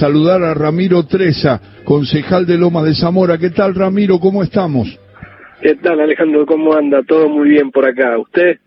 saludar a Ramiro Treza, concejal de Loma de Zamora. ¿Qué tal, Ramiro? ¿Cómo estamos? ¿Qué tal, Alejandro? ¿Cómo anda? Todo muy bien por acá. ¿Usted?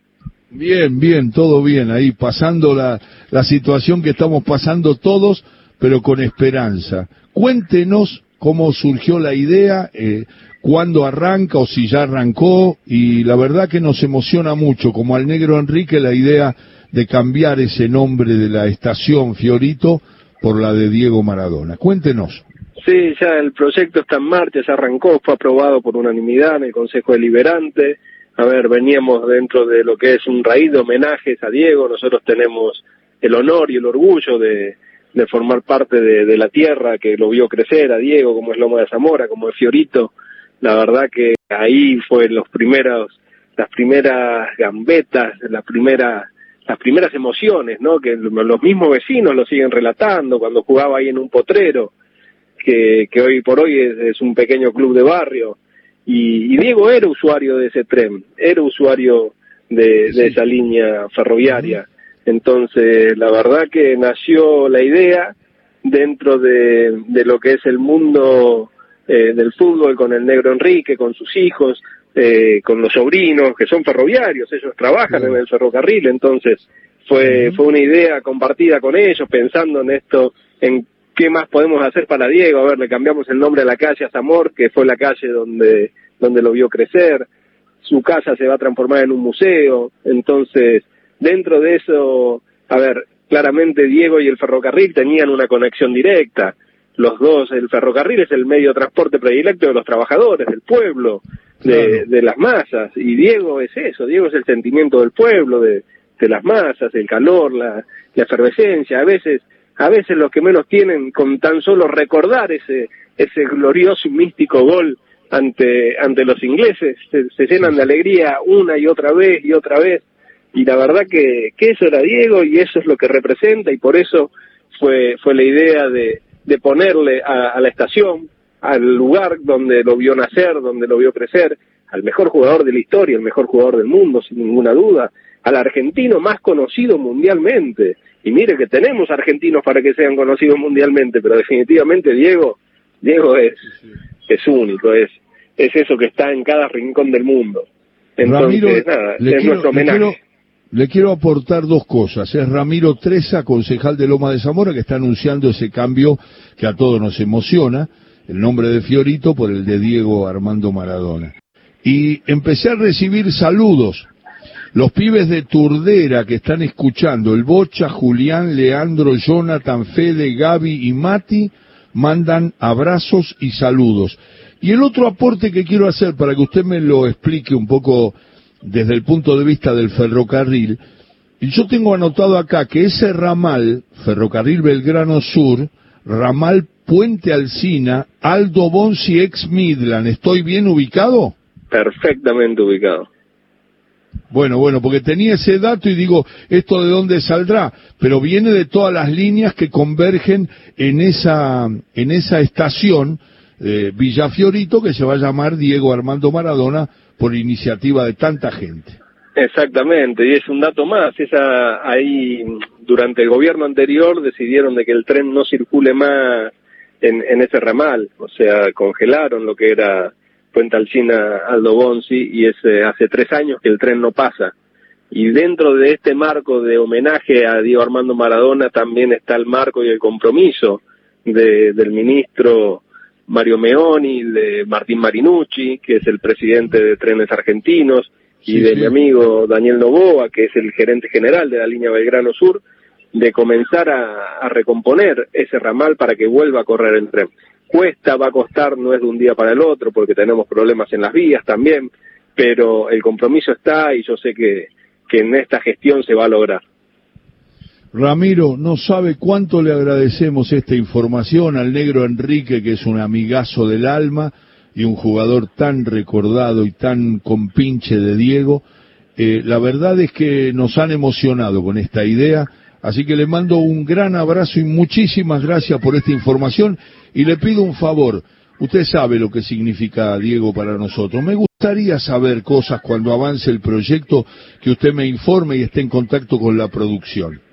Bien, bien, todo bien. Ahí pasando la, la situación que estamos pasando todos, pero con esperanza. Cuéntenos cómo surgió la idea, eh, cuándo arranca o si ya arrancó, y la verdad que nos emociona mucho, como al negro Enrique, la idea de cambiar ese nombre de la estación Fiorito por la de Diego Maradona. Cuéntenos. Sí, ya el proyecto está en marcha, se arrancó, fue aprobado por unanimidad en el Consejo Deliberante. A ver, veníamos dentro de lo que es un raíz de homenajes a Diego, nosotros tenemos el honor y el orgullo de, de formar parte de, la tierra que lo vio crecer a Diego, como es Loma de Zamora, como es Fiorito. La verdad que ahí fue los primeros, las primeras gambetas, las primeras las primeras emociones, ¿no? Que los mismos vecinos lo siguen relatando cuando jugaba ahí en un potrero, que, que hoy por hoy es, un pequeño club de barrio. Y, y, Diego era usuario de ese tren, era usuario de, de esa línea ferroviaria. Entonces, la verdad que nació la idea dentro de, de lo que es el mundo eh, del fútbol con el negro Enrique, con sus hijos, eh, con los sobrinos que son ferroviarios, ellos trabajan en el ferrocarril, entonces fue, fue una idea compartida con ellos, pensando en esto, en qué más podemos hacer para Diego, a ver, le cambiamos el nombre a la calle a Zamor, que fue la calle donde, donde lo vio crecer, su casa se va a transformar en un museo, entonces, dentro de eso, a ver, claramente Diego y el ferrocarril tenían una conexión directa, los dos, el ferrocarril es el medio de transporte predilecto de los trabajadores, del pueblo, de, de, las masas, y Diego es eso, Diego es el sentimiento del pueblo, de, de las masas, el calor, la, la efervescencia, a veces, a veces los que menos tienen con tan solo recordar ese, ese glorioso y místico gol ante, ante los ingleses, se, se llenan de alegría una y otra vez y otra vez, y la verdad que, que eso era Diego y eso es lo que representa y por eso fue, fue la idea de, de ponerle a, a la estación, al lugar donde lo vio nacer, donde lo vio crecer, al mejor jugador de la historia, el mejor jugador del mundo, sin ninguna duda, al argentino más conocido mundialmente. Y mire que tenemos argentinos para que sean conocidos mundialmente, pero definitivamente Diego, Diego es, es único, es, es eso que está en cada rincón del mundo. Entonces, Ramiro, nada, es quiero, nuestro homenaje. Le quiero aportar dos cosas. Es Ramiro Treza, concejal de Loma de Zamora, que está anunciando ese cambio que a todos nos emociona, el nombre de Fiorito por el de Diego Armando Maradona. Y empecé a recibir saludos. Los pibes de Turdera que están escuchando, el Bocha, Julián, Leandro, Jonathan, Fede, Gaby y Mati, mandan abrazos y saludos. Y el otro aporte que quiero hacer para que usted me lo explique un poco desde el punto de vista del ferrocarril, y yo tengo anotado acá que ese ramal, Ferrocarril Belgrano Sur, ramal Puente Alsina, Aldo Bonzi ex Midland, ¿estoy bien ubicado? Perfectamente ubicado. Bueno, bueno, porque tenía ese dato y digo, ¿esto de dónde saldrá? Pero viene de todas las líneas que convergen en esa, en esa estación, eh, Villafiorito, que se va a llamar Diego Armando Maradona por iniciativa de tanta gente. Exactamente, y es un dato más, ahí durante el gobierno anterior decidieron de que el tren no circule más en, en ese ramal, o sea, congelaron lo que era Puente Alcina Aldo Bonzi y es eh, hace tres años que el tren no pasa. Y dentro de este marco de homenaje a Diego Armando Maradona también está el marco y el compromiso de, del ministro Mario Meoni, de Martín Marinucci, que es el presidente de Trenes Argentinos, y Sí, de sí. mi amigo Daniel Novoa, que es el gerente general de la línea Belgrano Sur, de comenzar a, a recomponer ese ramal para que vuelva a correr el tren. Cuesta, va a costar, no es de un día para el otro, porque tenemos problemas en las vías también, pero el compromiso está y yo sé que, que en esta gestión se va a lograr. Ramiro, no sabe cuánto le agradecemos esta información al negro Enrique, que es un amigazo del alma y un jugador tan recordado y tan compinche de Diego. Eh, la verdad es que nos han emocionado con esta idea, así que le mando un gran abrazo y muchísimas gracias por esta información y le pido un favor. Usted sabe lo que significa Diego para nosotros. Me gustaría saber cosas cuando avance el proyecto, que usted me informe y esté en contacto con la producción.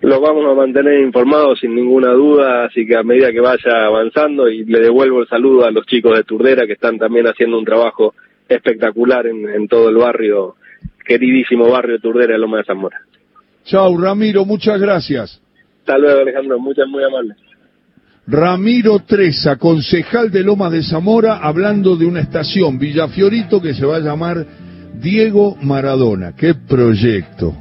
Lo vamos a mantener informado sin ninguna duda, así que a medida que vaya avanzando y le devuelvo el saludo a los chicos de Turdera que están también haciendo un trabajo espectacular en, en todo el barrio, queridísimo barrio de Turdera de Loma de Zamora. Chao, Ramiro, muchas gracias. Hasta luego, Alejandro, muchas, muy amables. Ramiro Treza, concejal de Lomas de Zamora, hablando de una estación Villafiorito que se va a llamar Diego Maradona. ¡Qué proyecto!